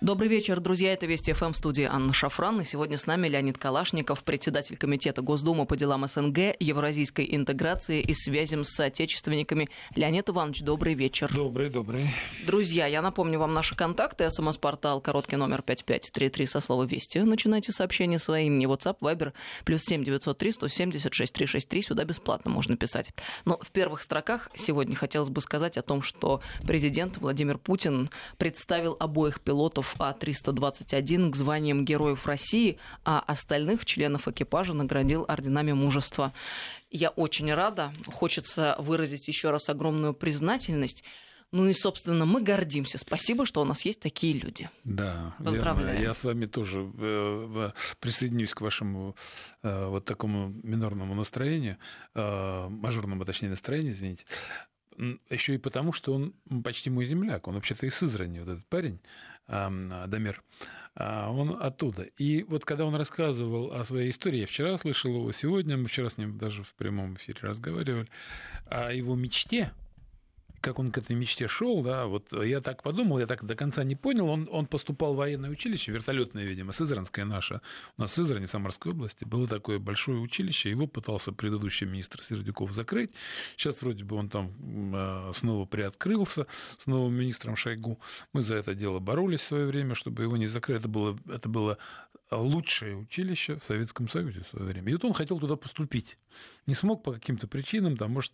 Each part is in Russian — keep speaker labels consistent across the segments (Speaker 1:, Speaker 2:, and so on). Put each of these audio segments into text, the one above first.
Speaker 1: Добрый вечер, друзья. Это Вести ФМ, студии Анна Шафран. И сегодня с нами Леонид Калашников, председатель Комитета Госдумы по делам СНГ, евразийской интеграции и связям с соотечественниками. Леонид Иванович, добрый вечер.
Speaker 2: Добрый, добрый.
Speaker 1: Друзья, я напомню вам наши контакты. СМС-портал, короткий номер 5533 со слова «Вести». Начинайте сообщение своим. Не WhatsApp, Viber, плюс 7903 176 363. Сюда бесплатно можно писать. Но в первых строках сегодня хотелось бы сказать о том, что президент Владимир Путин представил обоих пилотов а-321 к званиям Героев России, а остальных членов экипажа наградил орденами мужества. Я очень рада. Хочется выразить еще раз огромную признательность. Ну и, собственно, мы гордимся. Спасибо, что у нас есть такие люди.
Speaker 2: Да,
Speaker 1: Поздравляю.
Speaker 2: Верно. Я с вами тоже э, присоединюсь к вашему э, вот такому минорному настроению, э, мажорному, точнее, настроению, извините. Еще и потому, что он почти мой земляк. Он вообще-то из Сызрани, вот этот парень. Дамир, а, он оттуда. И вот когда он рассказывал о своей истории, я вчера слышал его, сегодня мы вчера с ним даже в прямом эфире разговаривали, о его мечте, как он к этой мечте шел, да, вот я так подумал, я так до конца не понял, он, он поступал в военное училище, вертолетное, видимо, Сызранское наше, у нас в Сызрани, Самарской области, было такое большое училище, его пытался предыдущий министр Сердюков закрыть, сейчас вроде бы он там а, снова приоткрылся с новым министром Шойгу, мы за это дело боролись в свое время, чтобы его не закрыть, это было, это было лучшее училище в Советском Союзе в свое время. И вот он хотел туда поступить. Не смог по каким-то причинам, там, может,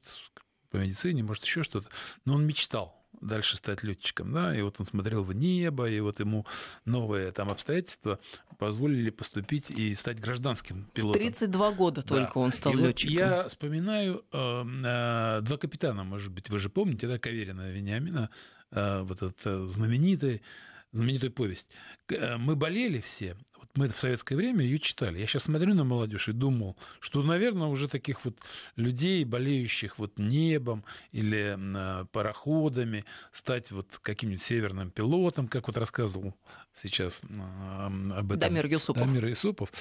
Speaker 2: по медицине, может, еще что-то. Но он мечтал дальше стать летчиком, да, и вот он смотрел в небо, и вот ему новые там обстоятельства позволили поступить и стать гражданским пилотом.
Speaker 1: 32 года да. только он стал летчиком.
Speaker 2: Вот я вспоминаю э, э, два капитана, может быть, вы же помните, да, Каверина Вениамина, э, вот этот э, знаменитый знаменитую повесть. Э, мы болели все, мы в советское время ее читали. Я сейчас смотрю на молодежь и думал, что, наверное, уже таких вот людей, болеющих вот небом или э, пароходами, стать вот каким-нибудь северным пилотом, как вот рассказывал сейчас об этом
Speaker 1: Дамир Юсупов.
Speaker 2: Дамир Юсупов.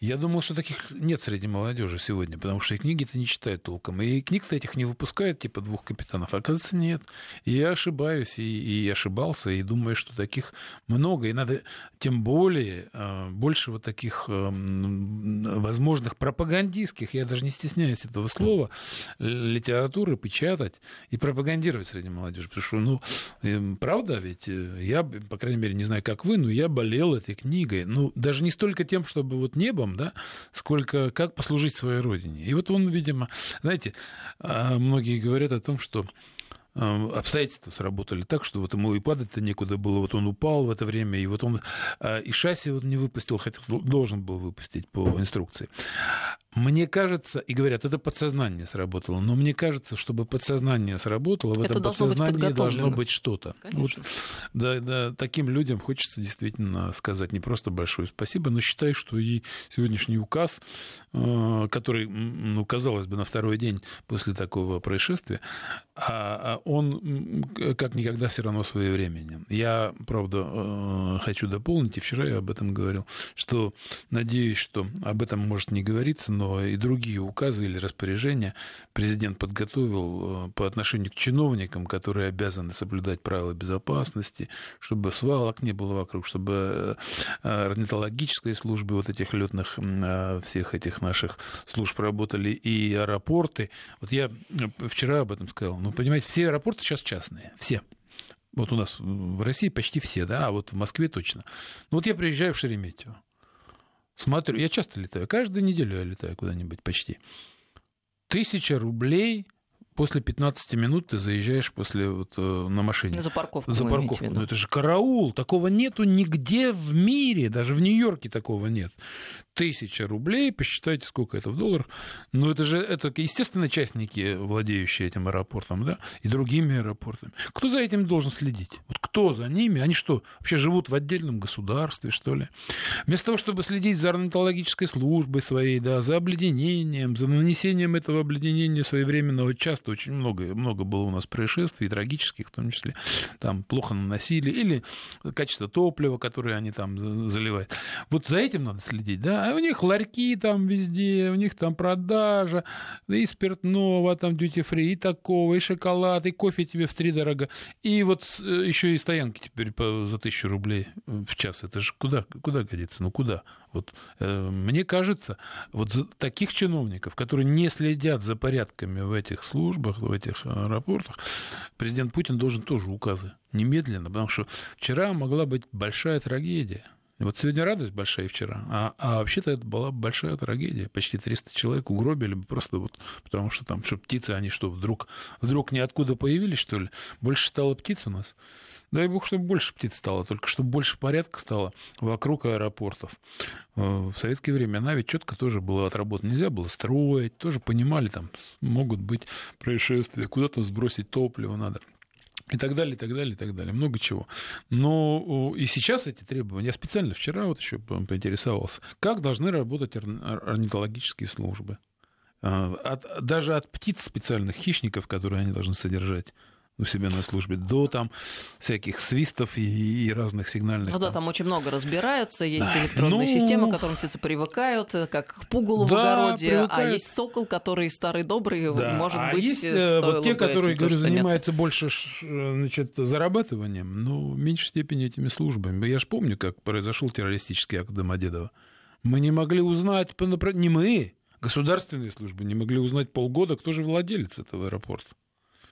Speaker 2: Я думал, что таких нет среди молодежи сегодня, потому что и книги-то не читают толком, и книг-то этих не выпускают, типа двух капитанов. Оказывается, нет. И я ошибаюсь, и, и ошибался, и думаю, что таких много, и надо тем более э, больше вот таких э, возможных пропагандистских, я даже не стесняюсь этого слова, литературы печатать и пропагандировать среди молодежи. Потому что, ну, э, правда ведь, я, по крайней мере, не знаю, как вы, но я болел этой книгой. Ну, даже не столько тем, чтобы вот небом, да, сколько как послужить своей родине. И вот он, видимо, знаете, а, многие говорят о том, что обстоятельства сработали так, что вот ему и падать-то некуда было, вот он упал в это время, и вот он а, и шасси вот не выпустил, хотя должен был выпустить по инструкции. Мне кажется, и говорят, это подсознание сработало, но мне кажется, чтобы подсознание сработало, в это этом подсознании должно быть что-то. Вот, да, да, таким людям хочется действительно сказать не просто большое спасибо, но считаю, что и сегодняшний указ, э, который, ну, казалось бы, на второй день после такого происшествия, а, а он как никогда все равно своевременен. Я, правда, э, хочу дополнить, и вчера я об этом говорил, что надеюсь, что об этом может не говориться, но и другие указы или распоряжения президент подготовил э, по отношению к чиновникам, которые обязаны соблюдать правила безопасности, чтобы свалок не было вокруг, чтобы э, орнитологические службы вот этих летных всех этих наших служб работали и аэропорты. Вот я вчера об этом сказал. Ну, понимаете, все аэропорты сейчас частные, все. Вот у нас в России почти все, да, а вот в Москве точно. Ну вот я приезжаю в Шереметьево, смотрю, я часто летаю, каждую неделю я летаю куда-нибудь почти. Тысяча рублей после 15 минут ты заезжаешь после вот, э, на машине.
Speaker 1: За парковку.
Speaker 2: За парковку. Ну это же караул. Такого нету нигде в мире. Даже в Нью-Йорке такого нет. Тысяча рублей, посчитайте, сколько это в долларах. Ну, это же, это, естественно, частники, владеющие этим аэропортом, да, и другими аэропортами. Кто за этим должен следить? Кто за ними? Они что, вообще живут в отдельном государстве, что ли? Вместо того, чтобы следить за орнитологической службой своей, да, за обледенением, за нанесением этого обледенения своевременного, часто очень много, много было у нас происшествий, трагических в том числе, там плохо наносили, или качество топлива, которое они там заливают. Вот за этим надо следить, да, а у них ларьки там везде, у них там продажа, и спиртного, там дьюти-фри, и такого, и шоколад, и кофе тебе в три дорого, и вот э, еще и стоянки теперь по, за тысячу рублей в час, это же куда, куда годится, ну куда? Вот э, мне кажется, вот за таких чиновников, которые не следят за порядками в этих службах, в этих аэропортах, президент Путин должен тоже указы немедленно, потому что вчера могла быть большая трагедия. Вот сегодня радость большая вчера, а, а вообще-то это была большая трагедия. Почти 300 человек угробили бы просто вот, потому что там, что птицы, они что, вдруг, вдруг ниоткуда появились, что ли? Больше стало птиц у нас? Дай бог, чтобы больше птиц стало, только чтобы больше порядка стало вокруг аэропортов. Э, в советские времена ведь четко тоже было отработано. Нельзя было строить, тоже понимали, там могут быть происшествия, куда-то сбросить топливо надо и так далее, и так далее, и так далее. Много чего. Но и сейчас эти требования, я специально вчера вот еще поинтересовался, как должны работать орнитологические службы. А, от, даже от птиц специальных хищников, которые они должны содержать, у себя на службе, до там всяких свистов и, и разных сигнальных.
Speaker 1: Ну да, там, очень много разбираются, есть да. электронные ну... системы, к которым птицы привыкают, э, как к пугалу да, в огороде, а привыкают. а есть сокол, который старый добрый, да. может
Speaker 2: а
Speaker 1: быть,
Speaker 2: есть э, вот те, которые, говорю, занимаются больше значит, зарабатыванием, но в меньшей степени этими службами. Я же помню, как произошел террористический акт Домодедова. Мы не могли узнать, не мы, государственные службы не могли узнать полгода, кто же владелец этого аэропорта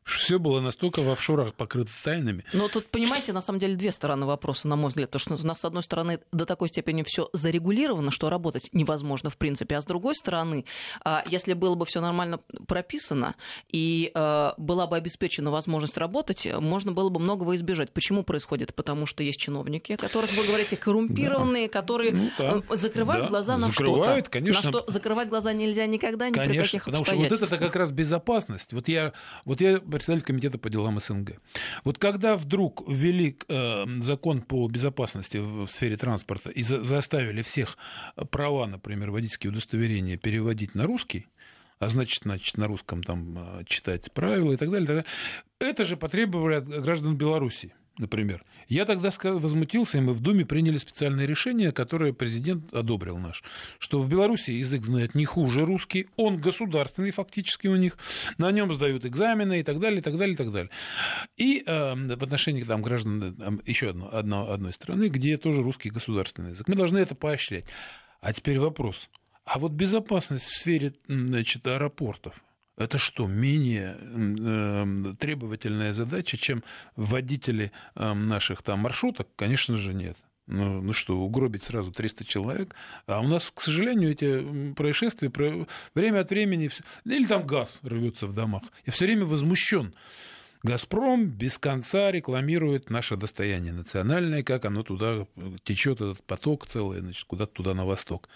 Speaker 2: все было настолько в офшорах покрыто тайнами.
Speaker 1: Но тут, понимаете, на самом деле две стороны вопроса, на мой взгляд. То, что у нас, с одной стороны, до такой степени все зарегулировано, что работать невозможно в принципе. А с другой стороны, а, если было бы все нормально прописано и а, была бы обеспечена возможность работать, можно было бы многого избежать. Почему происходит? Потому что есть чиновники, о которых вы говорите, коррумпированные, да. которые ну, да. Э, закрывают да. глаза на закрывают, что-то.
Speaker 2: Конечно.
Speaker 1: На что закрывать глаза нельзя никогда, ни конечно, при каких
Speaker 2: потому что вот это как раз безопасность. Вот я, вот я председатель комитета по делам СНГ. Вот когда вдруг ввели э, закон по безопасности в сфере транспорта и за, заставили всех права, например, водительские удостоверения переводить на русский, а значит, значит на русском там э, читать правила и так далее, так далее. это же потребовали от граждан Беларуси например. Я тогда возмутился, и мы в Думе приняли специальное решение, которое президент одобрил наш, что в Беларуси язык знает не хуже русский, он государственный фактически у них, на нем сдают экзамены и так далее, и так далее, и так далее. И э, в отношении там, граждан э, еще одно, одно, одной страны, где тоже русский государственный язык. Мы должны это поощрять. А теперь вопрос. А вот безопасность в сфере значит, аэропортов, это что, менее э, требовательная задача, чем водители э, наших там маршруток? Конечно же, нет. Ну, ну что, угробить сразу 300 человек? А у нас, к сожалению, эти происшествия время от времени... Или там газ рвется в домах. Я все время возмущен. Газпром без конца рекламирует наше достояние национальное, как оно туда течет, этот поток целый, значит, куда-то туда на восток.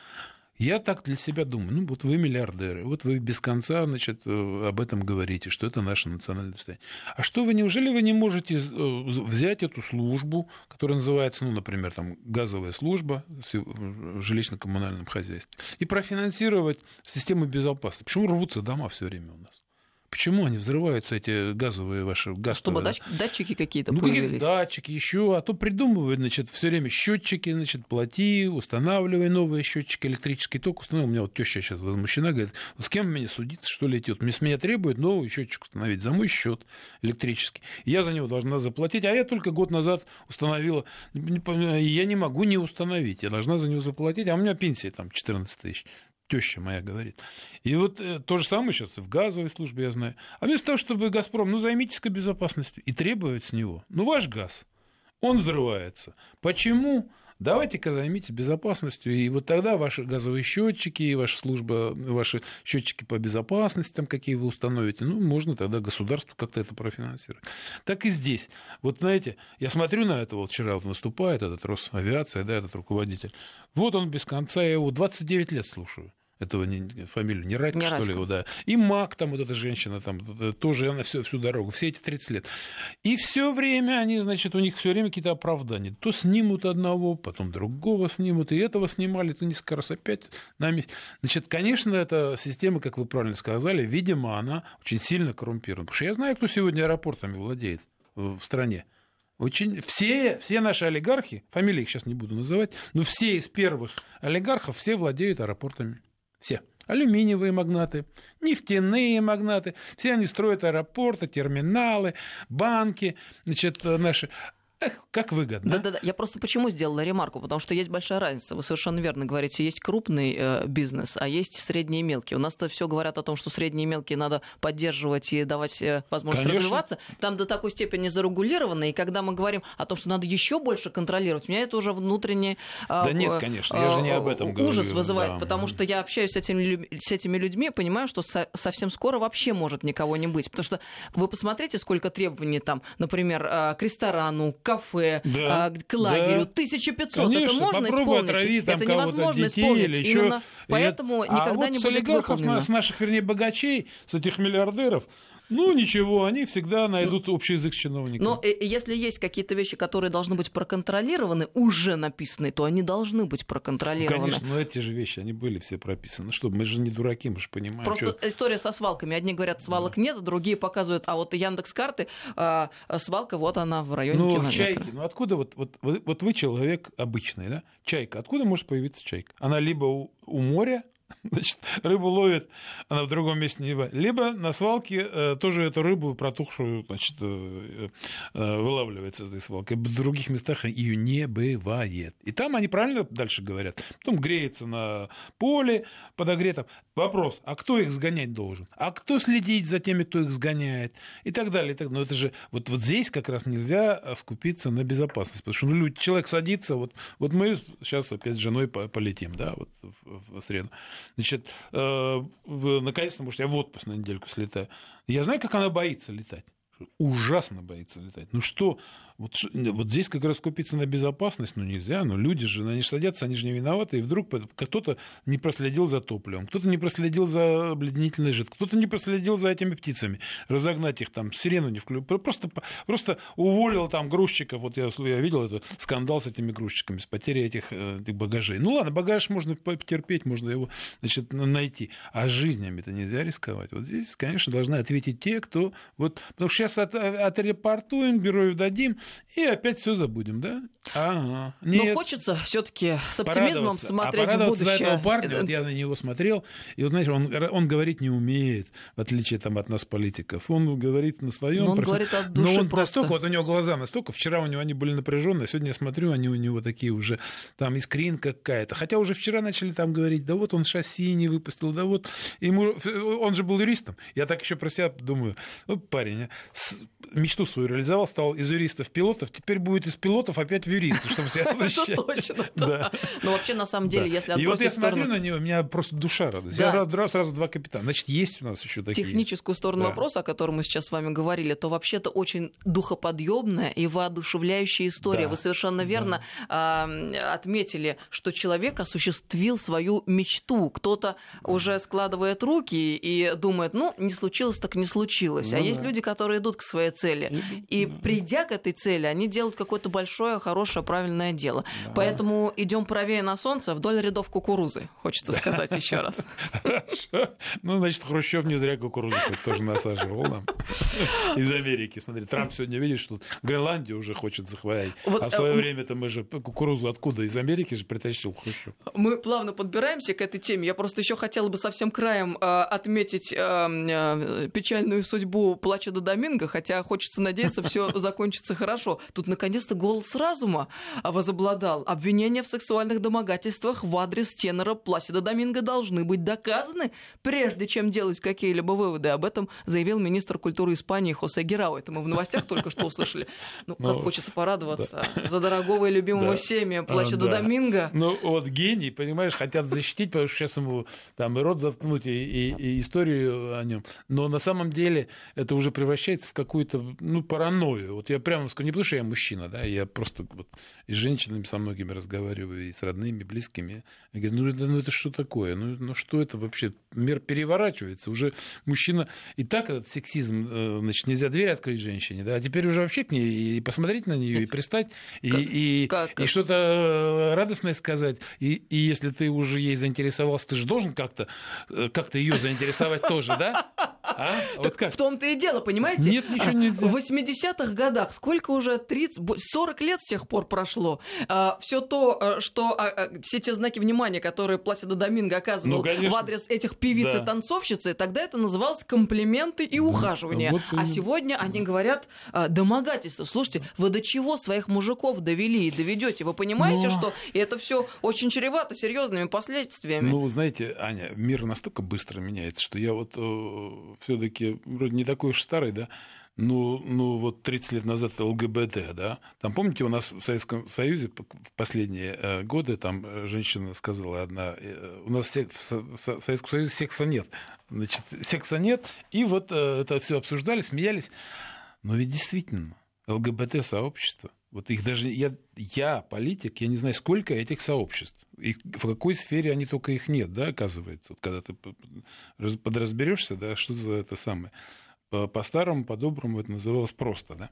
Speaker 2: Я так для себя думаю, ну вот вы миллиардеры, вот вы без конца, значит, э, об этом говорите, что это наше национальное достояние. А что вы, неужели вы не можете э, взять эту службу, которая называется, ну, например, там, газовая служба в жилищно-коммунальном хозяйстве, и профинансировать систему безопасности? Почему рвутся дома все время у нас? Почему они взрываются, эти газовые ваши газ?
Speaker 1: Чтобы датчики какие-то
Speaker 2: ну,
Speaker 1: появились.
Speaker 2: Какие датчики еще, а то придумывают, значит, все время счетчики, значит, плати, устанавливай новые счетчики, электрический ток установил. У меня вот теща сейчас возмущена, говорит, с кем мне судиться, что ли, идет? Мне с меня требуют новый счетчик установить за мой счет электрический. Я за него должна заплатить, а я только год назад установила, я не могу не установить, я должна за него заплатить, а у меня пенсия там 14 тысяч теща моя говорит. И вот э, то же самое сейчас в газовой службе, я знаю. А вместо того, чтобы «Газпром», ну, займитесь-ка безопасностью и требовать с него, ну, ваш газ, он взрывается. Почему? Давайте-ка займитесь безопасностью, и вот тогда ваши газовые счетчики, и ваша служба, ваши счетчики по безопасности, там какие вы установите, ну, можно тогда государству как-то это профинансировать. Так и здесь. Вот знаете, я смотрю на это, вот вчера вот выступает этот Росавиация, да, этот руководитель. Вот он без конца, я его 29 лет слушаю. Этого не, фамилию не Радько, что ли, его, да. И Мак, там вот эта женщина, там тоже она всю, всю дорогу, все эти 30 лет. И все время они, значит, у них все время какие-то оправдания. То снимут одного, потом другого снимут, и этого снимали, то несколько раз опять нами. Значит, конечно, эта система, как вы правильно сказали, видимо, она очень сильно коррумпирована. Потому что я знаю, кто сегодня аэропортами владеет в в стране. Очень, все, все наши олигархи, фамилии их сейчас не буду называть, но все из первых олигархов, все владеют аэропортами. Все. Алюминиевые магнаты, нефтяные магнаты, все они строят аэропорты, терминалы, банки, значит, э, наши. Как выгодно.
Speaker 1: Да-да-да. Я просто почему сделала ремарку? Потому что есть большая разница. Вы совершенно верно говорите. Есть крупный э, бизнес, а есть средний и мелкий. У нас-то все говорят о том, что средние и мелкие надо поддерживать и давать э, возможность
Speaker 2: Конечно.
Speaker 1: развиваться. Там до такой степени зарегулировано. И когда мы говорим о том, что надо еще больше контролировать, у меня это уже внутренний э,
Speaker 2: Да нет, конечно, я же не об этом говорю,
Speaker 1: ужас вызывает,
Speaker 2: да.
Speaker 1: потому что я общаюсь с этими, с этими людьми, понимаю, что со- совсем скоро вообще может никого не быть. Потому что вы посмотрите, сколько требований там, например, э, к ресторану, к кафе,
Speaker 2: Да,
Speaker 1: а, к лагерю.
Speaker 2: да.
Speaker 1: 1500.
Speaker 2: Конечно,
Speaker 1: это можно исполнить.
Speaker 2: отрави там
Speaker 1: это невозможно
Speaker 2: детей
Speaker 1: исполнить.
Speaker 2: или
Speaker 1: Именно
Speaker 2: еще.
Speaker 1: поэтому
Speaker 2: а
Speaker 1: никогда
Speaker 2: вот
Speaker 1: не будет выполнено.
Speaker 2: с наших, вернее, богачей, с этих миллиардеров, ну ничего, они всегда найдут общий язык с чиновниками.
Speaker 1: Но э, если есть какие-то вещи, которые должны быть проконтролированы, уже написаны, то они должны быть
Speaker 2: Ну,
Speaker 1: проконтролированы.
Speaker 2: Конечно, но эти же вещи, они были все прописаны. Что, мы же не дураки, мы же понимаем.
Speaker 1: Просто
Speaker 2: чё-
Speaker 1: история со свалками. Одни говорят, свалок нет, другие показывают, а вот Яндекс карты, а, а свалка, вот она в районе
Speaker 2: Ну,
Speaker 1: километра.
Speaker 2: чайки, ну откуда вот, вот, вот, вот вы человек обычный, да? Чайка, откуда может появиться чайка? Она либо у, у моря, значит, рыбу ловит, она в другом месте не бывает, либо на свалке э, тоже эту рыбу протухшую, значит, э, э, вылавливается из этой свалки. В других местах ее не бывает. И там они правильно дальше говорят. Потом греется на поле подогретом. Вопрос, а кто их сгонять должен? А кто следить за теми, кто их сгоняет? И так далее. И так. Но это же вот, вот здесь как раз нельзя скупиться на безопасность. Потому что ну, человек садится, вот, вот мы сейчас опять с женой по- полетим, да, вот в, в среду. Э, в- наконец-то, может, я в отпуск на недельку слетаю. Я знаю, как она боится летать. Ужасно боится летать. Ну что, вот, вот здесь как раз купиться на безопасность, ну нельзя, но люди же, ну, они же садятся, они же не виноваты, и вдруг кто-то не проследил за топливом, кто-то не проследил за обледенительной жидкостью, кто-то не проследил за этими птицами, разогнать их там, сирену не включил, просто, просто уволил там грузчиков, вот я, я видел это, скандал с этими грузчиками, с потерей этих, э, этих багажей. Ну ладно, багаж можно потерпеть, можно его, значит, на- найти, а жизнями-то нельзя рисковать. Вот здесь, конечно, должны ответить те, кто, вот, потому что сейчас от, отрепортуем, бюро дадим, и опять все забудем, да? Ага.
Speaker 1: Но
Speaker 2: Нет.
Speaker 1: хочется все-таки с оптимизмом
Speaker 2: Порадоваться.
Speaker 1: смотреть
Speaker 2: а
Speaker 1: в
Speaker 2: порадоваться
Speaker 1: будущее.
Speaker 2: за этого парня, вот я на него смотрел, и вот, знаешь, он, он говорить не умеет, в отличие там, от нас, политиков. Он говорит на своем.
Speaker 1: Но он говорит от
Speaker 2: Но
Speaker 1: души
Speaker 2: он
Speaker 1: просто.
Speaker 2: настолько, вот у него глаза настолько, вчера у него они были напряженные, сегодня я смотрю, они у него такие уже, там искринка какая-то. Хотя уже вчера начали там говорить, да вот он шасси не выпустил, да вот. Ему, он же был юристом. Я так еще про себя думаю, ну, парень, а, мечту свою реализовал, стал из юристов пилотов, теперь будет из пилотов опять в юристы, чтобы себя
Speaker 1: Это
Speaker 2: защищать.
Speaker 1: точно,
Speaker 2: Да.
Speaker 1: Но вообще, на самом деле, если
Speaker 2: И вот я смотрю на него, у меня просто душа радуется. Я раз, раз- сразу два капитана. Значит, есть у нас еще такие.
Speaker 1: техническую сторону вопроса, о котором мы сейчас с вами говорили, то вообще-то очень духоподъемная и воодушевляющая история. Вы совершенно верно отметили, что человек осуществил свою мечту. Кто-то уже складывает руки и думает, ну, не случилось, так не случилось. а
Speaker 2: Ну
Speaker 1: есть люди, которые идут к своей цели. И придя к этой цели, они делают какое-то большое, хорошее, правильное дело. Поэтому идем правее на солнце вдоль рядов кукурузы, хочется сказать еще раз.
Speaker 2: Ну, значит, Хрущев не зря кукурузу тоже насаживал нам. Из Америки. Смотри, Трамп сегодня, видишь, что Гренландию уже хочет захватить. А в свое
Speaker 1: э,
Speaker 2: время-то мы же кукурузу откуда? Из Америки же притащил Хрущев.
Speaker 1: Мы плавно подбираемся к этой теме. Я просто еще хотела бы совсем краем э, отметить э, печальную судьбу плача до Доминго, хотя хочется надеяться, все закончится хорошо. Тут наконец-то голос разума возобладал. Обвинения в сексуальных домогательствах в адрес тенора Пласида Доминго должны быть доказаны, прежде чем делать какие-либо выводы. Об этом заявил министр культуры Испании Хосе Герау. Это мы в новостях только что услышали. Ну, как
Speaker 2: Ну,
Speaker 1: хочется порадоваться за дорогого и любимого
Speaker 2: А,
Speaker 1: Пласида
Speaker 2: да.
Speaker 1: Доминго.
Speaker 2: Ну, вот гений, понимаешь, хотят защитить, потому что сейчас ему там и рот заткнуть, и историю о нем. Но на самом деле это уже превращается в какую-то, ну, паранойю. Вот я прямо скажу, не потому что я мужчина, да, я просто вот и с женщинами со многими разговариваю, и с родными, близкими. Я говорю, ну это, ну это что такое? Ну, ну что это вообще? Мир переворачивается. Уже мужчина... И так этот сексизм, э, значит, нельзя дверь открыть женщине, да, а теперь уже вообще к ней и посмотреть на нее, и пристать, и, как, и, как? и что-то э, радостное сказать. И, и если ты уже ей заинтересовался, ты же должен как-то э, как ее заинтересовать тоже, да?
Speaker 1: А? Вот как? В том-то и дело, понимаете?
Speaker 2: Нет, ничего нельзя.
Speaker 1: В 80-х годах, сколько уже, 30, 40 лет с тех пор прошло, а, все то, э, что, а, а, все те знаки внимания, которые Пласида Доминго оказывал ну, в адрес этих певиц да. и танцовщицы, тогда это называлось комплименты и ухаживание. Вот, а сегодня они говорят домогательство. Слушайте, вы до чего своих мужиков довели и доведете? Вы понимаете, Но... Ну. что это все очень чревато серьезными последствиями?
Speaker 2: Ну, знаете, Аня, мир настолько быстро меняется, что я вот э, все-таки вроде не такой уж старый, да, ну, ну вот 30 лет назад ЛГБТ, да, там, помните, у нас в Советском Союзе в последние э, годы там э, женщина сказала одна, э, у нас в Советском Союзе секса нет, значит, секса нет, и вот это все обсуждали, смеялись, но ведь действительно ЛГБТ-сообщество, вот их даже, я, я политик, я не знаю, сколько этих сообществ, и в какой сфере они только их нет, да, оказывается, вот когда ты подразберешься, да, что за это самое. По-старому, по-доброму это называлось просто, да.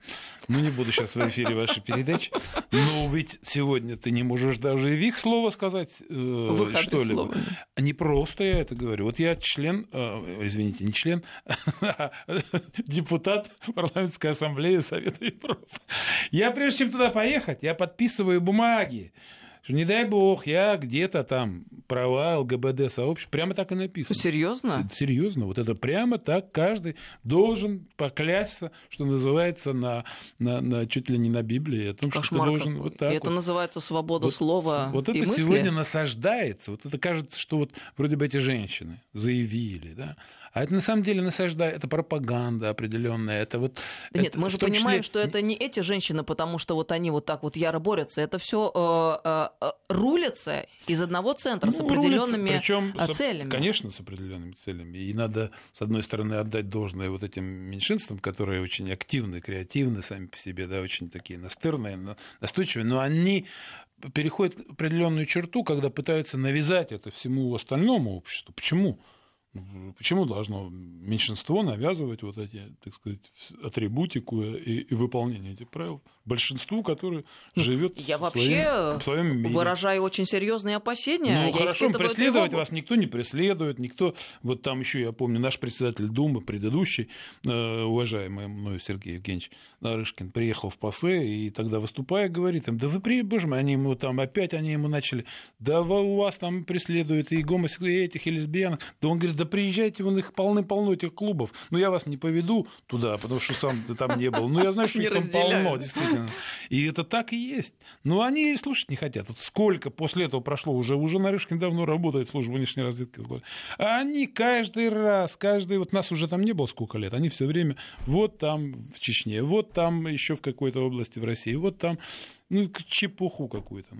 Speaker 2: Ну, не буду сейчас в эфире вашей передачи. Но ведь сегодня ты не можешь даже и в их слово сказать, э, что-либо. Не просто я это говорю. Вот я член, э, извините, не член, а депутат парламентской ассамблеи Совета Европы. Я прежде чем туда поехать, я подписываю бумаги что не дай бог, я где-то там права ЛГБТ сообщества, прямо так и написано.
Speaker 1: Серьезно?
Speaker 2: Серьезно, вот это прямо так каждый должен поклясться, что называется, на, на, на чуть ли не на Библии, о том, Кошмар что ты должен
Speaker 1: какой.
Speaker 2: вот так.
Speaker 1: И это
Speaker 2: вот.
Speaker 1: называется свобода вот, слова.
Speaker 2: Вот это
Speaker 1: и мысли?
Speaker 2: сегодня насаждается. Вот это кажется, что вот вроде бы эти женщины заявили, да, а это на самом деле насаждает, это пропаганда определенная. Это вот,
Speaker 1: да это, нет, мы же понимаем, числе... что это не эти женщины, потому что вот они вот так вот яро борются. Это все э, э, рулится из одного центра ну, с определенными Причем, э, целями.
Speaker 2: Конечно, с определенными целями. И надо, с одной стороны, отдать должное вот этим меньшинствам, которые очень активны, креативны сами по себе, да, очень такие настырные, настойчивые, но они переходят определенную черту, когда пытаются навязать это всему остальному обществу. Почему? Почему должно меньшинство навязывать вот эти, так сказать, атрибутику и, и выполнение этих правил большинству, которое живет
Speaker 1: Я вообще
Speaker 2: в своем мире?
Speaker 1: выражаю очень серьезные опасения.
Speaker 2: Ну, я хорошо, преследовать тревогу. вас никто не преследует, никто... Вот там еще, я помню, наш председатель Думы, предыдущий, э, уважаемый мною Сергей Евгеньевич Нарышкин, приехал в ПАСЕ, и тогда, выступая, говорит им, да вы, при, боже мой, они ему там опять, они ему начали, да у вас там преследуют и гомосексуалистов, и этих, и лесбиянок. Да он говорит, да приезжайте, вон их полны-полно этих клубов. Ну, я вас не поведу туда, потому что сам ты там не был. Ну, я знаю, что их там полно, действительно. И это так и есть. Но они слушать не хотят. Вот сколько после этого прошло, уже, уже Нарышкин давно работает в службе внешней разведки. А они каждый раз, каждый, вот нас уже там не было сколько лет, они все время вот там в Чечне, вот там еще в какой-то области в России, вот там ну, чепуху какую-то.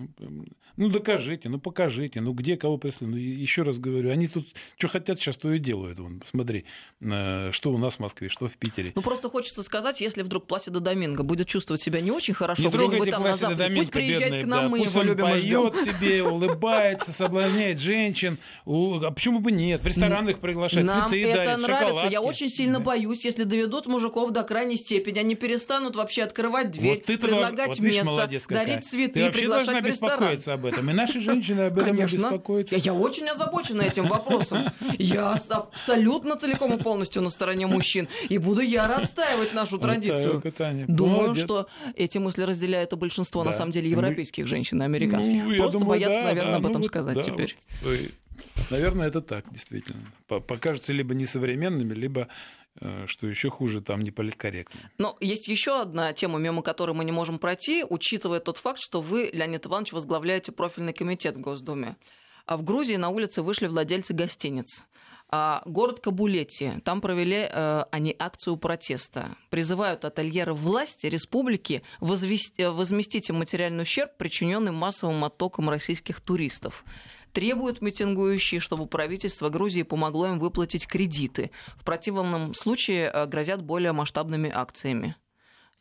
Speaker 2: Ну, докажите, ну, покажите, ну, где кого преследуют. Ну, еще раз говорю, они тут что хотят, сейчас то и делают. Вон, посмотри, что у нас в Москве, что в Питере.
Speaker 1: Ну, просто хочется сказать, если вдруг Пласида Доминго будет чувствовать себя не очень хорошо, не где-нибудь там на Западе, Доминго, пусть приезжает бедный, к нам, да, мы
Speaker 2: пусть
Speaker 1: его любим
Speaker 2: поет
Speaker 1: ждем.
Speaker 2: себе, улыбается, соблазняет женщин. А почему бы нет? В ресторанах приглашать,
Speaker 1: Нам
Speaker 2: цветы
Speaker 1: это
Speaker 2: дарит,
Speaker 1: нравится.
Speaker 2: шоколадки.
Speaker 1: Я очень сильно да. боюсь, если доведут мужиков до крайней степени, они перестанут вообще открывать дверь, вот предлагать вот, видишь, место, дарить цветы,
Speaker 2: Ты вообще должна беспокоиться об этом. И наши женщины об этом Конечно. беспокоятся.
Speaker 1: Я, я очень озабочена этим вопросом. Я абсолютно целиком и полностью на стороне мужчин. И буду яро отстаивать нашу традицию.
Speaker 2: Вот так,
Speaker 1: Думаю, Молодец. что эти мысли разделяют и большинство, да. на самом деле, европейских женщин и американских. Ну, Просто думаю, боятся, да, наверное, да, об этом ну, сказать да, теперь. Вот,
Speaker 2: наверное, это так, действительно. Покажутся либо несовременными, либо что еще хуже, там не политкорректно.
Speaker 1: Но есть еще одна тема, мимо которой мы не можем пройти, учитывая тот факт, что вы, Леонид Иванович, возглавляете профильный комитет в Госдуме. А в Грузии на улице вышли владельцы гостиниц. А город Кабулети, там провели э, они акцию протеста. Призывают ательеры власти республики возвести, возместить материальный ущерб, причиненный массовым оттоком российских туристов требуют митингующие, чтобы правительство Грузии помогло им выплатить кредиты. В противном случае э, грозят более масштабными акциями.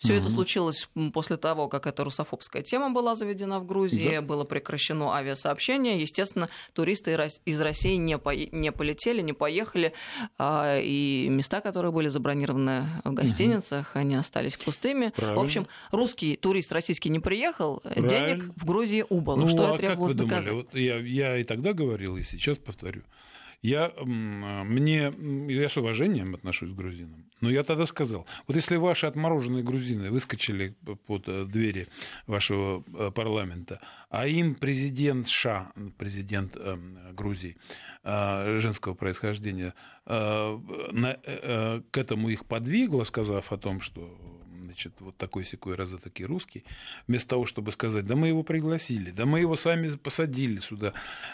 Speaker 1: Все mm-hmm. это случилось после того, как эта русофобская тема была заведена в Грузии, да. было прекращено авиасообщение. Естественно, туристы из России не, по... не полетели, не поехали, а, и места, которые были забронированы в гостиницах, mm-hmm. они остались пустыми. Правильно. В общем, русский турист российский не приехал, Правильно. денег в Грузии убыло.
Speaker 2: Ну, что а как вы думали? Вот я, я и тогда говорил, и сейчас повторю. Я, мне, я с уважением отношусь к грузинам, но я тогда сказал, вот если ваши отмороженные грузины выскочили под э, двери вашего э, парламента, а им президент США, президент эм, Грузии, э, женского происхождения, к этому их подвигло, сказав о том, что значит, вот такой секой раз такие русский, вместо того, чтобы сказать, да мы его пригласили, да мы его сами посадили сюда,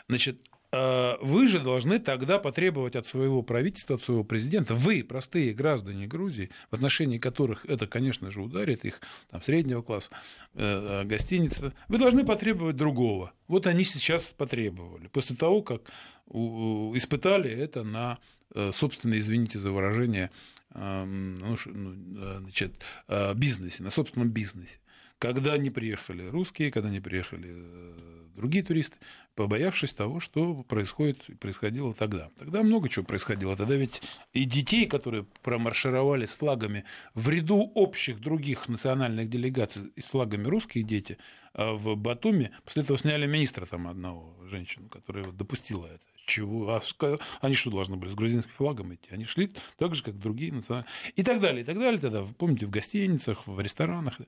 Speaker 2: значит, а, вы же должны тогда потребовать от своего правительства, от своего президента, вы, простые граждане Грузии, в отношении которых это, конечно же, ударит их там, среднего класса, э, гостиницы, вы должны потребовать другого. Вот они сейчас потребовали, после того, как испытали это на э, собственно, извините за выражение, ну, ну, э, значит, бизнесе, на собственном бизнесе. Когда не приехали русские, когда не приехали другие туристы, побоявшись того, что происходит, происходило тогда. Тогда много чего происходило. Тогда ведь и детей, которые промаршировали с флагами в ряду общих других национальных делегаций с флагами русские дети а в Батуми, после этого сняли министра там одного, женщину, которая допустила это. Чего? А они что должны были с грузинским флагом идти? Они шли так же, как другие национальные. И так далее, и так далее. Тогда, помните, в гостиницах, в ресторанах.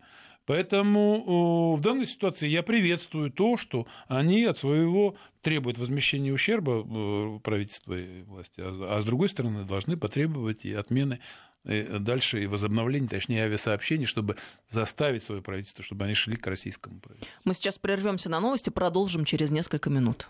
Speaker 2: Поэтому в данной ситуации я приветствую то, что они от своего требуют возмещения ущерба э, правительства и власти, а, а с другой стороны должны потребовать и отмены и дальше и возобновления, точнее, авиасообщений, чтобы заставить свое правительство, чтобы они шли к российскому правительству.
Speaker 1: Мы сейчас прервемся на новости, продолжим через несколько минут.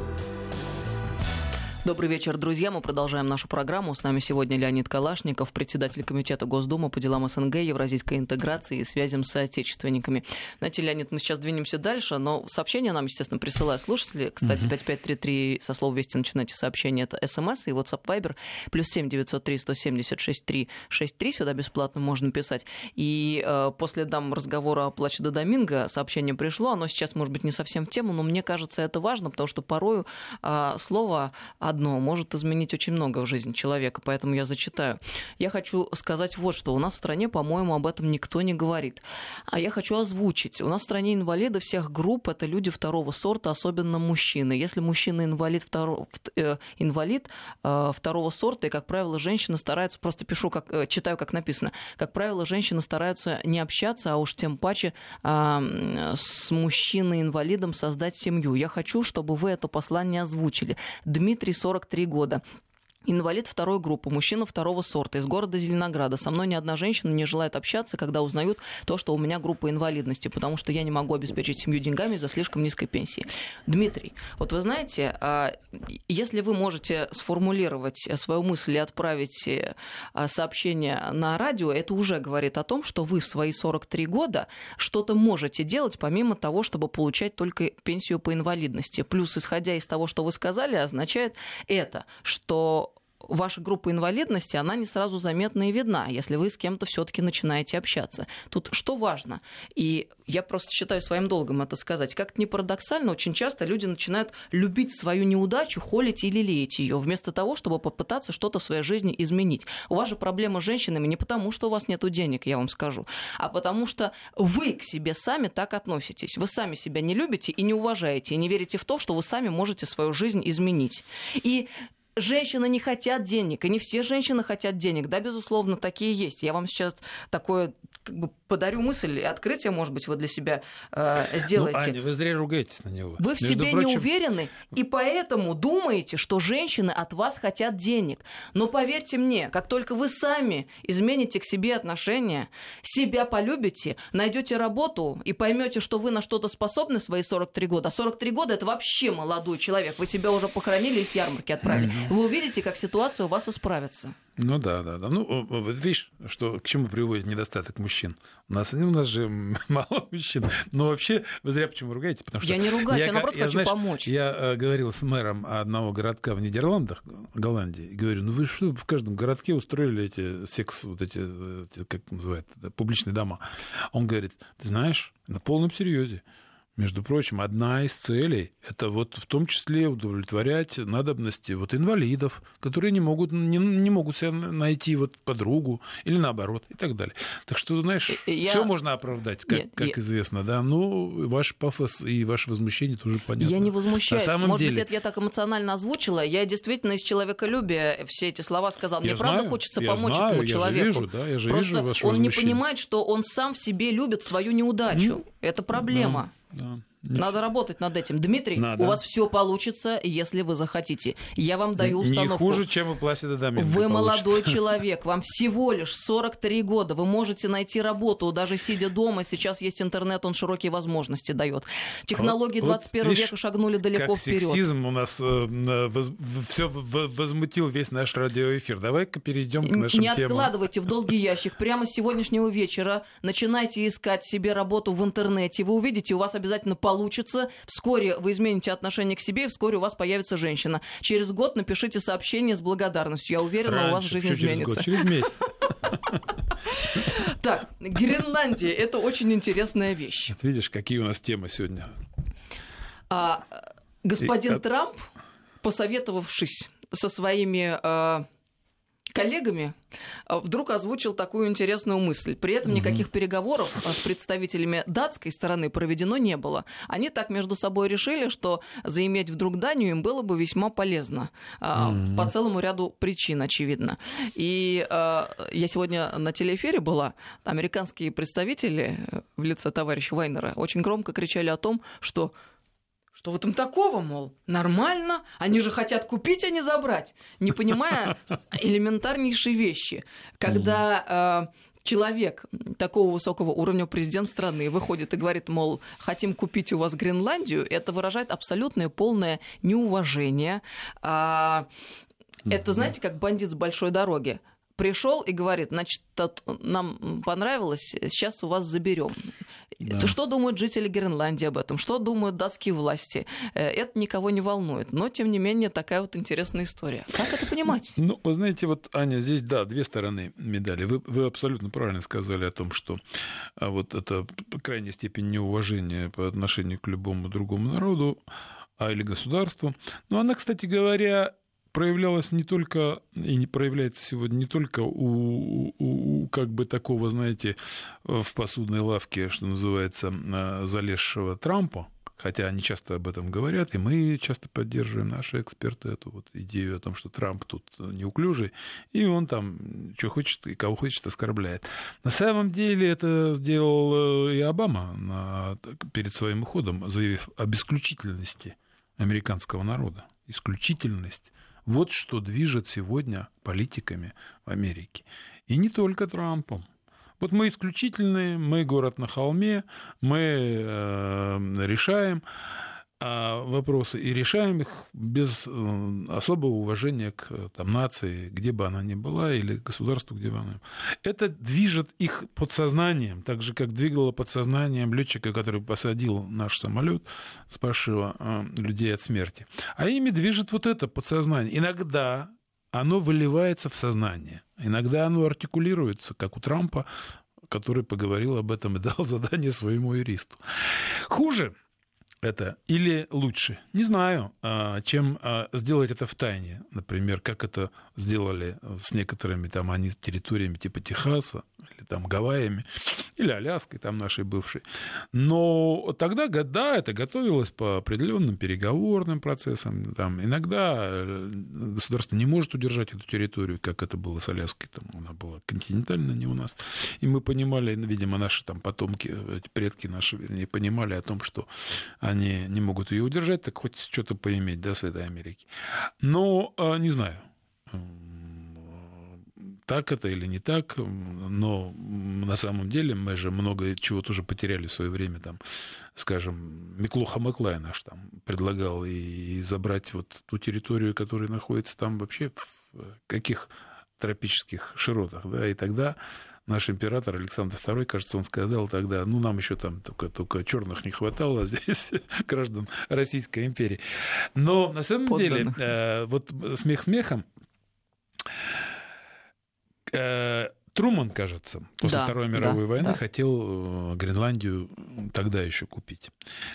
Speaker 1: Добрый вечер, друзья. Мы продолжаем нашу программу. С нами сегодня Леонид Калашников, председатель Комитета Госдумы по делам СНГ, евразийской интеграции и связям с соотечественниками. Знаете, Леонид, мы сейчас двинемся дальше, но сообщения нам, естественно, присылают слушатели. Кстати, 5533 со слова «Вести» начинайте сообщение. Это СМС и WhatsApp Viber. Плюс 7 903 176 363. Сюда бесплатно можно писать. И э, после дам разговора о плаче до Доминго сообщение пришло. Оно сейчас, может быть, не совсем в тему, но мне кажется, это важно, потому что порою э, слово одно может изменить очень много в жизни человека, поэтому я зачитаю. Я хочу сказать вот что. У нас в стране, по-моему, об этом никто не говорит. А я хочу озвучить. У нас в стране инвалиды всех групп – это люди второго сорта, особенно мужчины. Если мужчина инвалид, второго, э, инвалид э, второго сорта, и, как правило, женщины стараются, просто пишу, как, э, читаю, как написано, как правило, женщины стараются не общаться, а уж тем паче э, с мужчиной-инвалидом создать семью. Я хочу, чтобы вы это послание озвучили. Дмитрий 43 года. Инвалид второй группы, мужчина второго сорта из города Зеленограда. Со мной ни одна женщина не желает общаться, когда узнают то, что у меня группа инвалидности, потому что я не могу обеспечить семью деньгами за слишком низкой пенсии. Дмитрий, вот вы знаете, а, если вы можете сформулировать свою мысль и отправить э, сообщение на радио, это уже говорит о том, что вы в свои 43 года что-то можете делать, помимо того, чтобы получать только пенсию по инвалидности. Плюс, исходя из того, что вы сказали, означает это, что ваша группа инвалидности, она не сразу заметна и видна, если вы с кем-то все-таки начинаете общаться. Тут что важно? И я просто считаю своим долгом это сказать. Как-то не парадоксально, очень часто люди начинают любить свою неудачу, холить или лелеять ее, вместо того, чтобы попытаться что-то в своей жизни изменить. У вас же проблема с женщинами не потому, что у вас нет денег, я вам скажу, а потому что вы к себе сами так относитесь. Вы сами себя не любите и не уважаете, и не верите в то, что вы сами можете свою жизнь изменить. И женщины не хотят денег, и не все женщины хотят денег. Да, безусловно, такие есть. Я вам сейчас такое как бы подарю мысль и открытие, может быть, вы для себя э, сделаете. Ну,
Speaker 2: Аня, вы зря ругаетесь на него.
Speaker 1: Вы в Между себе прочим... не уверены, и поэтому думаете, что женщины от вас хотят денег. Но поверьте мне, как только вы сами измените к себе отношения, себя полюбите, найдете работу и поймете, что вы на что-то способны в свои 43 года. А 43 года это вообще молодой человек. Вы себя уже похоронили и с ярмарки отправили. Вы увидите, как ситуация у вас исправится.
Speaker 2: Ну да, да, да. Ну, вот видишь, что, к чему приводит недостаток мужчин. У нас, у нас же мало мужчин. Но вообще, вы зря почему ругаетесь, потому что...
Speaker 1: Я не ругаюсь, я, я наоборот
Speaker 2: я,
Speaker 1: хочу
Speaker 2: знаешь,
Speaker 1: помочь.
Speaker 2: Я э, говорил с мэром одного городка в Нидерландах, Голландии, и говорю, ну вы что, в каждом городке устроили эти секс, вот эти, эти как называют, публичные дома. Он говорит, ты знаешь, на полном серьезе. Между прочим, одна из целей – это вот в том числе удовлетворять надобности вот инвалидов, которые не могут, не, не могут себе найти вот подругу или наоборот и так далее. Так что, знаешь, я... все можно оправдать, как, Нет, как я... известно, да. Ну, ваш пафос и ваше возмущение тоже понятно.
Speaker 1: Я не возмущаюсь. На самом Может деле... быть, это я так эмоционально озвучила. Я действительно из человеколюбия все эти слова сказал. Мне я правда знаю, хочется помочь
Speaker 2: знаю,
Speaker 1: этому
Speaker 2: я
Speaker 1: человеку.
Speaker 2: Же вижу, да, я же
Speaker 1: Просто
Speaker 2: вижу ваше
Speaker 1: он не понимает, что он сам в себе любит свою неудачу. Ну, это проблема.
Speaker 2: Да. Да.
Speaker 1: Надо работать над этим. Дмитрий,
Speaker 2: Надо.
Speaker 1: у вас все получится, если вы захотите. Я вам даю установку.
Speaker 2: Не хуже, чем у Пласида Доминго
Speaker 1: Вы
Speaker 2: получится.
Speaker 1: молодой человек, вам всего лишь 43 года. Вы можете найти работу, даже сидя дома. Сейчас есть интернет, он широкие возможности дает. Технологии вот, 21 вот, века шагнули далеко
Speaker 2: как
Speaker 1: вперед.
Speaker 2: Сексизм у нас э, воз, все возмутил весь наш радиоэфир. Давай-ка перейдем к нашим
Speaker 1: Не
Speaker 2: темам.
Speaker 1: откладывайте в долгий ящик. Прямо с сегодняшнего вечера начинайте искать себе работу в интернете. Вы увидите, у вас обязательно получится. Вскоре вы измените отношение к себе, и вскоре у вас появится женщина. Через год напишите сообщение с благодарностью. Я уверена,
Speaker 2: Раньше,
Speaker 1: у вас жизнь
Speaker 2: через
Speaker 1: изменится.
Speaker 2: Год, через месяц.
Speaker 1: Так, Гренландия – это очень интересная вещь.
Speaker 2: Вот видишь, какие у нас темы сегодня.
Speaker 1: А, господин И... Трамп, посоветовавшись со своими а, коллегами а, вдруг озвучил такую интересную мысль. При этом никаких переговоров а, с представителями датской стороны проведено не было. Они так между собой решили, что заиметь вдруг Данию им было бы весьма полезно. Mm-hmm. По целому ряду причин, очевидно. И я сегодня на телеэфире была. Американские представители э, в лице товарища Вайнера очень громко кричали о том, что что в этом такого, мол, нормально, они же хотят купить, а не забрать, не понимая элементарнейшие вещи. Когда э, человек такого высокого уровня, президент страны, выходит и говорит, мол, хотим купить у вас Гренландию, это выражает абсолютное полное неуважение. А, это, знаете, как бандит с большой дороги пришел и говорит, значит, нам понравилось, сейчас у вас заберем. Да. Что думают жители Гренландии об этом? Что думают датские власти? Э, это никого не волнует. Но, тем не менее, такая вот интересная история. Как это понимать?
Speaker 2: Ну, вы знаете, вот, Аня, здесь, да, две стороны медали. Вы, вы абсолютно правильно сказали о том, что а, вот это крайняя степень неуважения по отношению к любому другому народу а, или государству. Но она, кстати говоря, проявлялась не только и не проявляется сегодня не только у, у, у как бы такого, знаете, в посудной лавке, что называется, а, залезшего Трампа, хотя они часто об этом говорят, и мы часто поддерживаем, наши эксперты, эту вот идею о том, что Трамп тут неуклюжий, и он там что хочет и кого хочет оскорбляет. На самом деле это сделал э, и Обама на, перед своим уходом, заявив об исключительности американского народа. Исключительность вот что движет сегодня политиками в Америке. И не только Трампом. Вот мы исключительные, мы город на холме, мы э, решаем. А, вопросы и решаем их без э, особого уважения к там, нации, где бы она ни была, или государству, где бы она ни была. Это движет их подсознанием, так же, как двигало подсознанием летчика, который посадил наш самолет, спасшего э, людей от смерти. А ими движет вот это подсознание. Иногда оно выливается в сознание, иногда оно артикулируется, как у Трампа, который поговорил об этом и дал задание своему юристу. Хуже это или лучше? Не знаю, а, чем а, сделать это в тайне. Например, как это сделали с некоторыми там они территориями типа Техаса или там Гавайями или Аляской, там нашей бывшей. Но тогда, да, это готовилось по определенным переговорным процессам. Там иногда э, государство не может удержать эту территорию, как это было с Аляской. Там она была континентальная, не у нас. И мы понимали, видимо, наши там потомки, предки наши, вернее, понимали о том, что они не могут ее удержать, так хоть что-то поиметь, да, с этой Америки. Но не знаю так это или не так, но на самом деле мы же много чего тоже потеряли в свое время, там, скажем, Миклуха Маклай наш там предлагал и, и забрать вот ту территорию, которая находится там вообще в каких тропических широтах, да, и тогда наш император Александр II, кажется, он сказал тогда, ну, нам еще там только, только черных не хватало, а здесь граждан Российской империи. Но на самом Подданных. деле, э, вот смех смехом, э, Труман, кажется, после да, Второй мировой да, войны да. хотел э, Гренландию тогда еще купить.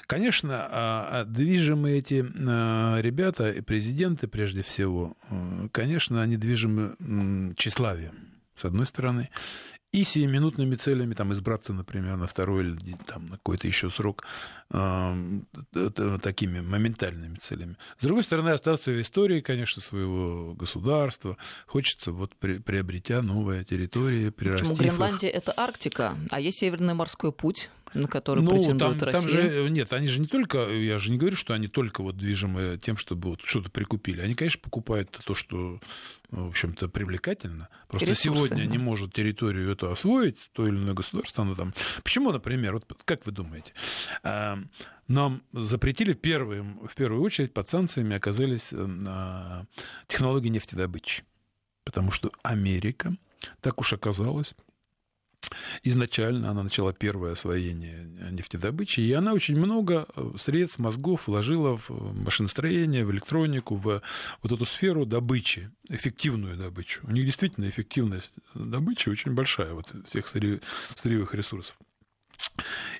Speaker 2: Конечно, а, а движимы эти э, ребята, и президенты прежде всего, э, конечно, они движимы тщеславием, с одной стороны, и сиюминутными целями, там, избраться, например, на второй или там, на какой-то еще срок, э, такими моментальными целями. С другой стороны, остаться в истории, конечно, своего государства. Хочется, вот, при, приобретя новые территории, прирастив
Speaker 1: Почему Гренландия — это Арктика, а есть Северный морской путь, на который ну, претендует там,
Speaker 2: Россия? Там же, нет, они же не только, я же не говорю, что они только вот движимы тем, чтобы вот что-то прикупили. Они, конечно, покупают то, что, в общем-то, привлекательно. Просто Ресурсы, сегодня да. не может территорию эту освоить, то или иное государство. Оно там... Почему, например, вот как вы думаете, а, нам запретили первым, в первую очередь под санкциями оказались э, технологии нефтедобычи. Потому что Америка, так уж оказалось, Изначально она начала первое освоение нефтедобычи, и она очень много э, средств, мозгов вложила в машиностроение, в электронику, в вот эту сферу добычи, эффективную добычу. У них действительно эффективность добычи очень большая вот, всех сырьевых ресурсов.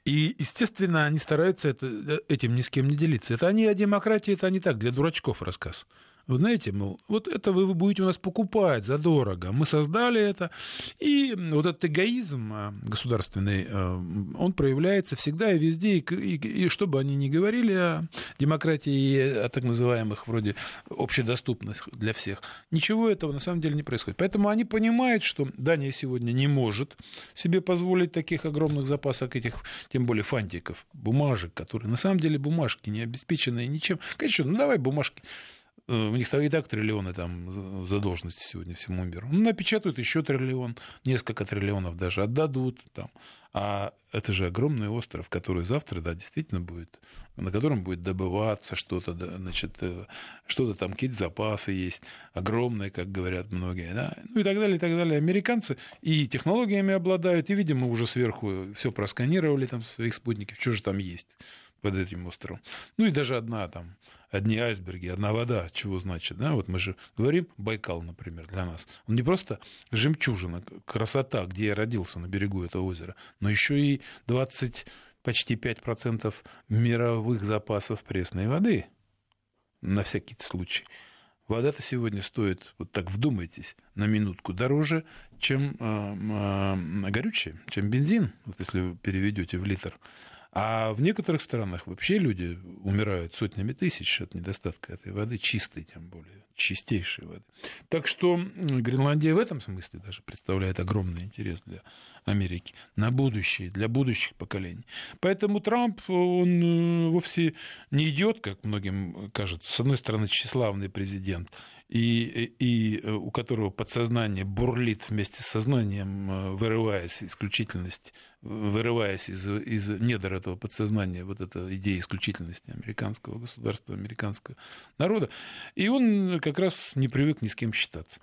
Speaker 2: И, естественно, они стараются это, э, этим ни с кем не делиться. Это они о демократии, это не так, для дурачков рассказ. Вы знаете, мол, вот это вы будете у нас покупать задорого. Мы создали это. И вот этот эгоизм а, государственный, а, он проявляется всегда и везде. И, и, и что бы они ни говорили о демократии и о так называемых вроде общедоступных для всех, ничего этого на самом деле не происходит. Поэтому они понимают, что Дания сегодня не может себе позволить таких огромных запасов этих, тем более фантиков, бумажек, которые на самом деле бумажки не обеспеченные ничем. Конечно, ну давай бумажки у них и так триллионы там задолженности сегодня всему миру. Ну, напечатают еще триллион, несколько триллионов даже отдадут там. А это же огромный остров, который завтра, да, действительно будет, на котором будет добываться что-то, да, значит, э, что-то там, какие-то запасы есть, огромные, как говорят многие, да, ну и так далее, и так далее. Американцы и технологиями обладают, и, видимо, уже сверху все просканировали там своих спутников, что же там есть под этим островом. Ну и даже одна там, одни айсберги, одна вода, чего значит, да, вот мы же говорим, Байкал, например, для нас, он не просто жемчужина, красота, где я родился на берегу этого озера, но еще и 20, почти 5% мировых запасов пресной воды на всякий случай. Вода-то сегодня стоит, вот так вдумайтесь, на минутку дороже, чем э, э, горючее, чем бензин, вот если вы переведете в литр. А в некоторых странах вообще люди умирают сотнями тысяч от недостатка этой воды, чистой тем более, чистейшей воды. Так что Гренландия в этом смысле даже представляет огромный интерес для Америки на будущее, для будущих поколений. Поэтому Трамп, он э, вовсе не идет, как многим кажется, с одной стороны, тщеславный президент, и, и э, у которого подсознание бурлит вместе с сознанием, э, вырываясь исключительность, вырываясь из, из недр этого подсознания, вот эта идея исключительности американского государства, американского народа. И он как раз не привык ни с кем считаться.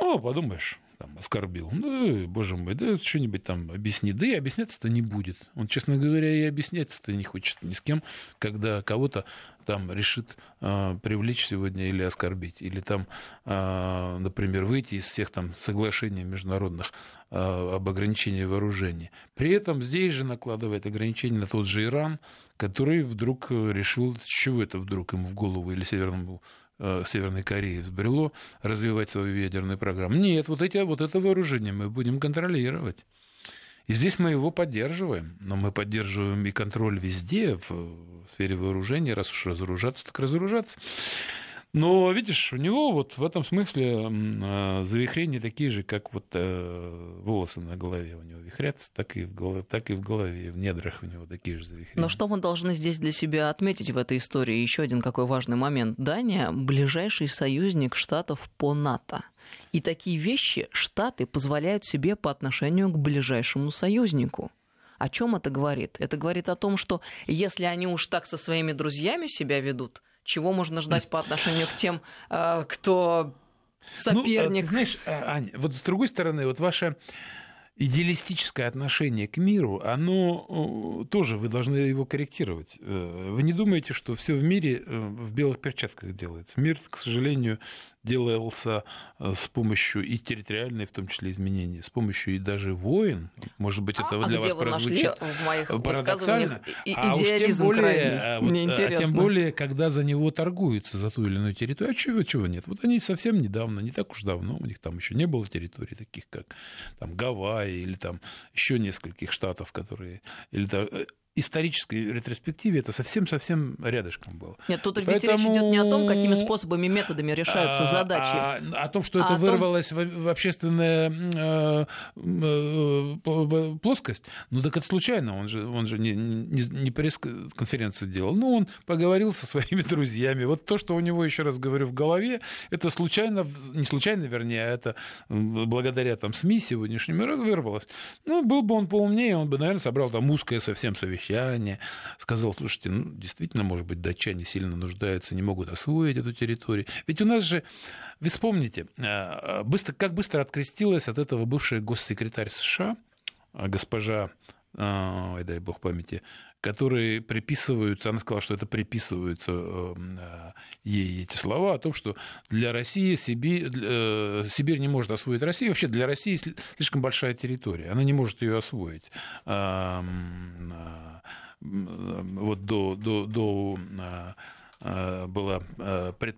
Speaker 2: Ну, подумаешь, там, оскорбил. Ну, боже мой, да что-нибудь там объясни. Да и объясняться-то не будет. Он, честно говоря, и объясняться-то не хочет ни с кем, когда кого-то там решит э, привлечь сегодня или оскорбить, или там, э, например, выйти из всех там соглашений международных э, об ограничении вооружений. При этом здесь же накладывает ограничения на тот же Иран, который вдруг решил, с чего это вдруг ему в голову или Северному Северной Кореи взбрело развивать свою ядерную программу. Нет, вот, эти, вот это вооружение мы будем контролировать. И здесь мы его поддерживаем, но мы поддерживаем и контроль везде, в сфере вооружения, раз уж разоружаться, так разоружаться. Но, видишь, у него вот в этом смысле а, завихрения такие же, как вот э, волосы на голове у него вихрятся, так и в голове, так и в голове, в недрах у него такие же завихрения.
Speaker 1: Но что мы должны здесь для себя отметить в этой истории? Еще один какой важный момент. Дания – ближайший союзник Штатов по НАТО. И такие вещи Штаты позволяют себе по отношению к ближайшему союзнику. О чем это говорит? Это говорит о том, что если они уж так со своими друзьями себя ведут, чего можно ждать по отношению к тем, э, кто соперник?
Speaker 2: Ну, знаешь, а, Аня, вот с другой стороны, вот ваша идеалистическое отношение к миру, оно тоже, вы должны его корректировать. Э, вы не думаете, что все в мире э, в белых перчатках делается. Мир, к сожалению, делался э, с помощью и территориальной, в том числе, изменений, с помощью и даже войн. Может быть, это
Speaker 1: а
Speaker 2: для
Speaker 1: где
Speaker 2: вас прозвучит
Speaker 1: в моих
Speaker 2: парадоксально. А уж
Speaker 1: тем
Speaker 2: более,
Speaker 1: а вот,
Speaker 2: а тем более, когда за него торгуются, за ту или иную территорию. А чего, чего нет? Вот они совсем недавно, не так уж давно, у них там еще не было территорий таких, как там Гавайи или там еще нескольких штатов, которые... Или, э, исторической ретроспективе это совсем-совсем рядышком было.
Speaker 1: Нет, тут ведь Поэтому... речь идет не о том, какими способами, методами решаются а, задачи.
Speaker 2: А, о том, что а это вырвалось том... в, в общественную э, э, плоскость. Ну так это случайно, он же, он же не, не, не пресс-конференцию делал. Ну, он поговорил со своими друзьями. Вот то, что у него, еще раз говорю, в голове, это случайно, не случайно, вернее, а это благодаря там СМИ сегодняшнему вырвалось. Ну, был бы он поумнее, он бы, наверное, собрал там узкое совсем совещание совещание, сказал, слушайте, ну, действительно, может быть, датчане сильно нуждаются, не могут освоить эту территорию. Ведь у нас же, вы вспомните, э, быстро, как быстро открестилась от этого бывшая госсекретарь США, э, госпожа, э, ой, дай бог памяти, которые приписываются, она сказала, что это приписываются ей эти слова о том, что для России Сибирь, Сибирь не может освоить Россию. Вообще для России слишком большая территория, она не может ее освоить вот до, до, до была а, пред,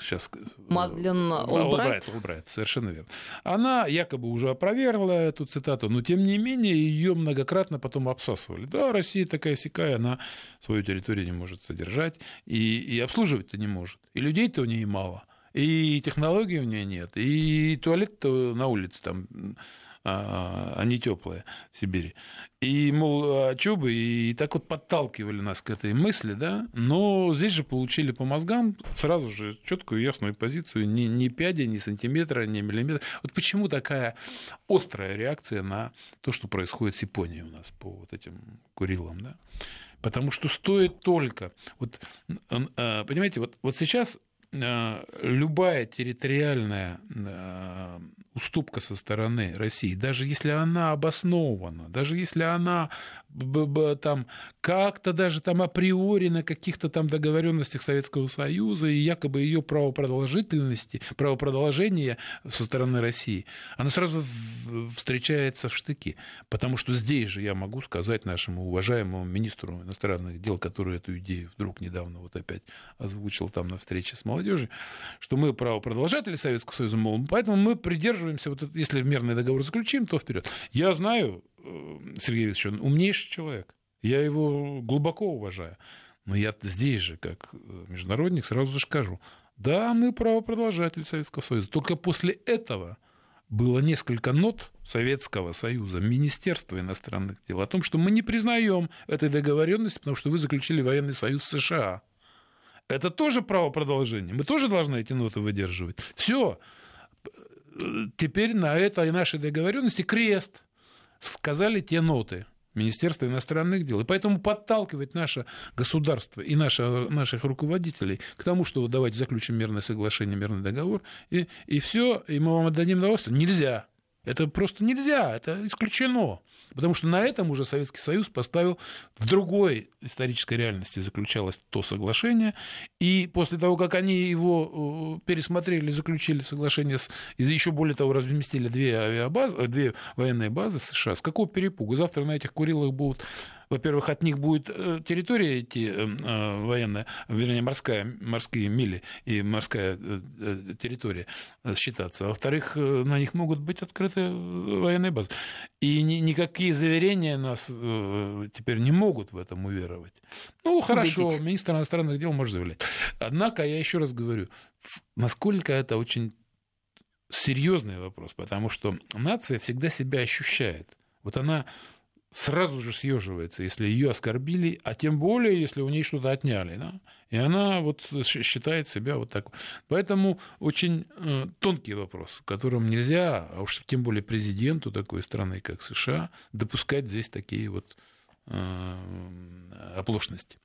Speaker 2: сейчас
Speaker 1: Мадлен Олбрайт.
Speaker 2: Олбрайт, совершенно верно. Она якобы уже опровергла эту цитату, но тем не менее ее многократно потом обсасывали. Да, Россия такая сякая, она свою территорию не может содержать и, и обслуживать-то не может. И людей-то у нее мало, и технологий у нее нет, и туалет-то на улице там они теплые в Сибири. И, мол, а чё бы, и так вот подталкивали нас к этой мысли, да, но здесь же получили по мозгам сразу же четкую ясную позицию, ни, ни пяди, ни сантиметра, ни миллиметра. Вот почему такая острая реакция на то, что происходит с Японией у нас по вот этим Курилам, да? Потому что стоит только, вот, а, понимаете, вот, вот сейчас любая территориальная уступка со стороны России, даже если она обоснована, даже если она там как-то даже там априори на каких-то там договоренностях Советского Союза и якобы ее правопродолжительности, правопродолжения со стороны России, она сразу встречается в штыки. Потому что здесь же я могу сказать нашему уважаемому министру иностранных дел, который эту идею вдруг недавно вот опять озвучил там на встрече с молодежью, что мы правопродолжатели Советского Союза, мол, поэтому мы придерживаемся, вот если мирный договор заключим, то вперед. Я знаю, Э, Сергей Викторович, он умнейший человек. Я его глубоко уважаю. Но я здесь же, как э, международник, сразу же скажу, да, мы правопродолжатель Советского Союза. Только после этого было несколько нот Советского Союза, Министерства иностранных дел, о том, что мы не признаем этой договоренности, потому что вы заключили военный союз США. Это тоже право продолжения. Мы тоже должны эти ноты выдерживать. Все. Теперь на этой нашей договоренности крест сказали те ноты Министерства иностранных дел. И поэтому подталкивать наше государство и наше, наших руководителей к тому, что вот давайте заключим мирное соглашение, мирный договор, и, и все, и мы вам отдадим удовольствие, нельзя. Это просто нельзя, это исключено. Потому что на этом уже Советский Союз поставил в другой исторической реальности заключалось то соглашение, и после того, как они его э, пересмотрели, заключили соглашение, с, еще более того, разместили две, авиабазы, две военные базы США, с какого перепугу? Завтра на этих Курилах будут во-первых, от них будет э, территория идти э, э, военная, вернее, морская, морские мили и морская территория считаться. Во-вторых, на них могут быть открыты военные базы. И никакие заверения нас теперь не могут в этом уверовать. Ну, хорошо, Убедить. министр иностранных дел может заявлять. Однако, я еще раз говорю, насколько это очень серьезный вопрос, потому что нация всегда себя ощущает. Вот она сразу же съеживается, если ее оскорбили, а тем более, если у нее что-то отняли. Да? И она вот считает себя вот так. Поэтому очень э, тонкий вопрос, в котором нельзя, а уж тем более президенту такой страны, как США, допускать здесь такие вот э, оплошности.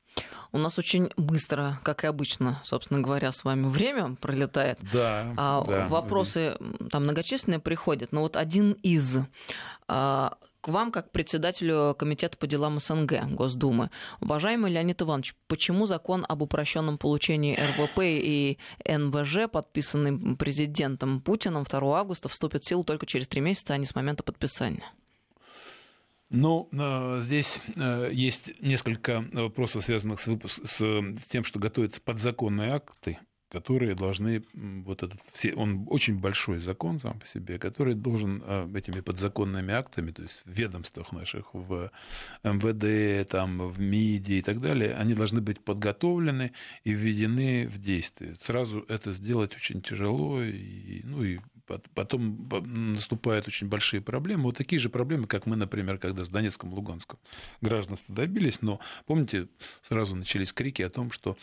Speaker 1: У нас очень быстро, как и обычно, собственно говоря, с вами время пролетает.
Speaker 2: Да.
Speaker 1: А,
Speaker 2: да.
Speaker 1: Вопросы там многочисленные приходят, но вот один из а, к вам, как председателю Комитета по делам СНГ Госдумы. Уважаемый Леонид Иванович, почему закон об упрощенном получении РВП и НВЖ, подписанный президентом Путиным 2 августа, вступит в силу только через три месяца, а не с момента подписания?
Speaker 2: Ну, э, здесь э, есть несколько вопросов, связанных с, выпуск, с тем, что готовятся подзаконные акты которые должны, вот этот, все, он очень большой закон сам по себе, который должен а, этими подзаконными актами, то есть в ведомствах наших, в МВД, там, в МИДе и так далее, они должны быть подготовлены и введены в действие. Сразу это сделать очень тяжело, и, ну и потом наступают очень большие проблемы. Вот такие же проблемы, как мы, например, когда с Донецком, Луганском гражданства добились, но помните, сразу начались крики о том, что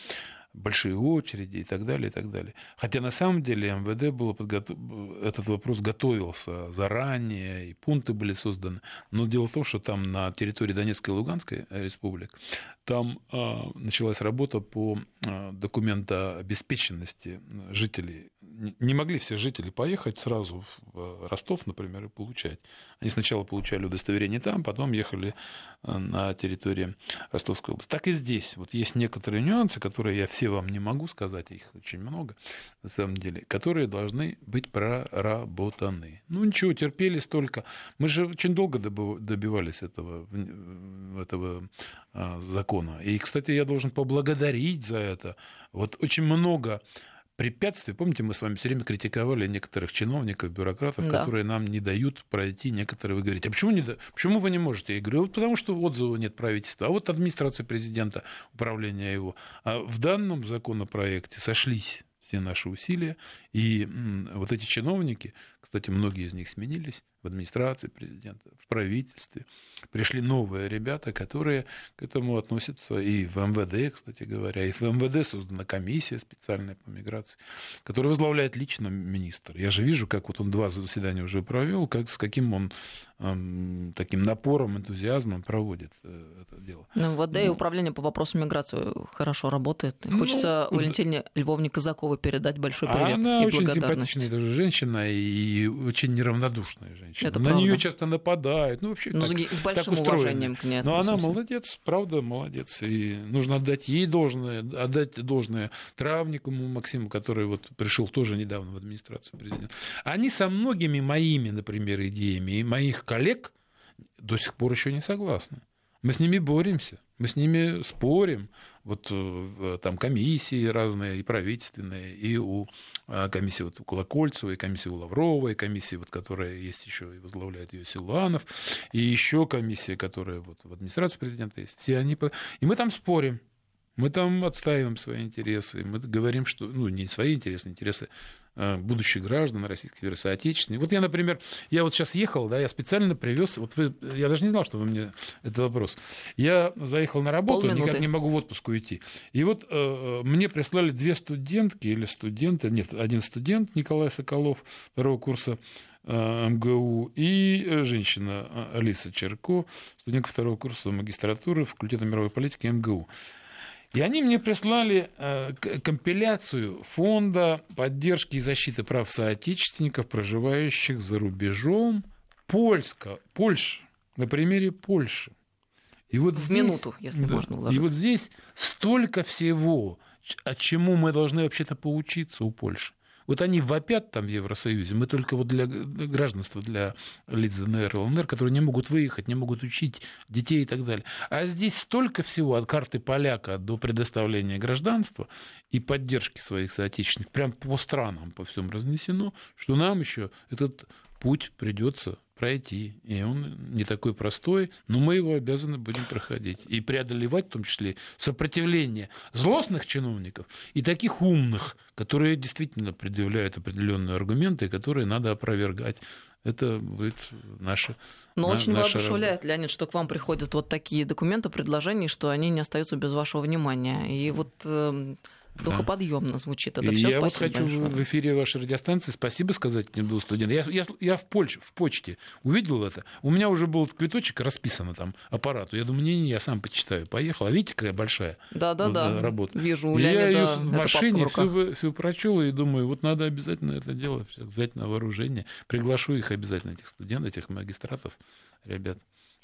Speaker 2: большие очереди и так далее, и так далее. Хотя на самом деле МВД было подготов... этот вопрос готовился заранее, и пункты были созданы. Но дело в том, что там на территории Донецкой и Луганской республик там э, началась работа по э, документообеспеченности жителей. Не могли все жители поехать сразу в Ростов, например, и получать. Они сначала получали удостоверение там, потом ехали на территории Ростовской области. Так и здесь. Вот есть некоторые нюансы, которые я все вам не могу сказать, их очень много на самом деле, которые должны быть проработаны. Ну ничего, терпели столько. Мы же очень долго добивались этого, этого а, закона. И, кстати, я должен поблагодарить за это. Вот очень много препятствий. Помните, мы с вами все время критиковали некоторых чиновников, бюрократов, да. которые нам не дают пройти некоторые. Вы говорите, а почему, не, почему вы не можете? Я говорю, вот потому что отзыва нет правительства, а вот администрация президента, управление его. А в данном законопроекте сошлись все наши усилия, и вот эти чиновники, кстати, многие из них сменились, в администрации президента, в правительстве. Пришли новые ребята, которые к этому относятся и в МВД, кстати говоря. И в МВД создана комиссия специальная по миграции, которую возглавляет лично министр. Я же вижу, как вот он два заседания уже провел, как, с каким он эм, таким напором, энтузиазмом проводит э, это дело.
Speaker 1: Ну да, ну, и управление по вопросам миграции хорошо работает. И ну, хочется Валентине Львовне Казаковой передать большой привет
Speaker 2: Она
Speaker 1: и
Speaker 2: очень симпатичная даже женщина и очень неравнодушная женщина.
Speaker 1: Это
Speaker 2: на
Speaker 1: правда.
Speaker 2: нее часто нападают. Ну, вообще,
Speaker 1: ну,
Speaker 2: так,
Speaker 1: с большим
Speaker 2: так
Speaker 1: уважением к ней.
Speaker 2: Но она молодец, правда, молодец. И нужно отдать ей должное, отдать должное Травнику Максиму, который вот пришел тоже недавно в администрацию президента. Они со многими моими, например, идеями и моих коллег до сих пор еще не согласны. Мы с ними боремся, мы с ними спорим. Вот э, там комиссии разные, и правительственные, и у а, комиссии вот у Колокольцева, и комиссии у Лаврова, и комиссии, вот, которая есть еще и возглавляет ее Силуанов, и еще комиссия, которая вот в администрации президента есть. Все они... И мы там спорим. Мы там отстаиваем свои интересы, мы говорим, что, ну, не свои интересы, интересы Э, будущих граждан Российской Федерации, отечественных. Вот я, например, я вот сейчас ехал, да, я специально привез, вот вы, я даже не знал, что вы мне этот вопрос. Я заехал на работу, Полминуты. никак не могу в отпуск уйти. И вот э, мне прислали две студентки или студенты, нет, один студент Николай Соколов второго курса э, МГУ и женщина Алиса Черко, студентка второго курса магистратуры факультета мировой политики МГУ. И они мне прислали э, компиляцию фонда поддержки и защиты прав соотечественников, проживающих за рубежом Польска, Польша, на примере Польши.
Speaker 1: И вот в здесь, минуту, если да, можно уложить.
Speaker 2: И вот здесь столько всего, от чему мы должны вообще-то поучиться у Польши. Вот они вопят там в Евросоюзе, мы только вот для гражданства, для лиц ДНР, ЛНР, которые не могут выехать, не могут учить детей и так далее. А здесь столько всего от карты поляка до предоставления гражданства и поддержки своих соотечественников, прям по странам по всем разнесено, что нам еще этот путь придется пройти. И он не такой простой, но мы его обязаны будем проходить. И преодолевать в том числе сопротивление злостных чиновников и таких умных, которые действительно предъявляют определенные аргументы, которые надо опровергать это будет наше
Speaker 1: Но
Speaker 2: на,
Speaker 1: очень
Speaker 2: наша
Speaker 1: воодушевляет,
Speaker 2: работа.
Speaker 1: Леонид, что к вам приходят вот такие документы, предложения, что они не остаются без вашего внимания. И вот э, духоподъемно звучит это все.
Speaker 2: я вот хочу в эфире вашей радиостанции спасибо сказать этим двум студентам. Я, я, я в, Польше, в почте увидел это. У меня уже был квиточек расписано там аппарату. Я думаю, не-не, я сам почитаю. Поехал. А видите, какая большая
Speaker 1: Да-да-да.
Speaker 2: вот, работа.
Speaker 1: Вижу, у
Speaker 2: я ее в машине все, все прочел и думаю, вот надо обязательно это дело взять на вооружение. Приглашу их обязательно, этих студентов, этих магистратов, ребят.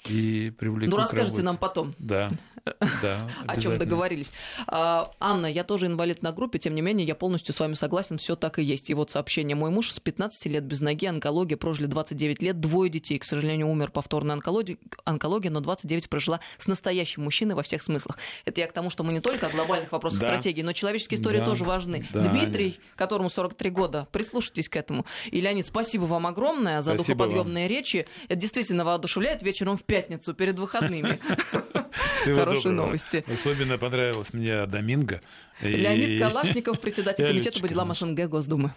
Speaker 2: И привлеку
Speaker 1: Ну, расскажите нам потом.
Speaker 2: Да, да.
Speaker 1: О чем договорились. А, Анна, я тоже инвалид на группе, тем не менее, я полностью с вами согласен, все так и есть. И вот сообщение. Мой муж с 15 лет без ноги, онкология, прожили 29 лет, двое детей. К сожалению, умер повторно онкология, онкология, но 29 прожила с настоящим мужчиной во всех смыслах. Это я к тому, что мы не только о глобальных вопросах
Speaker 2: Да.
Speaker 1: стратегии, но человеческие истории
Speaker 2: Да.
Speaker 1: тоже важны.
Speaker 2: Да.
Speaker 1: Дмитрий, которому 43 года, прислушайтесь к этому. И, Леонид, спасибо вам огромное за
Speaker 2: Спасибо
Speaker 1: духоподъемные речи. Это действительно воодушевляет вечером в пятницу перед выходными. Хорошие новости.
Speaker 2: Особенно понравилась мне Доминго.
Speaker 1: Леонид Калашников, председатель комитета по делам. СНГ Госдумы.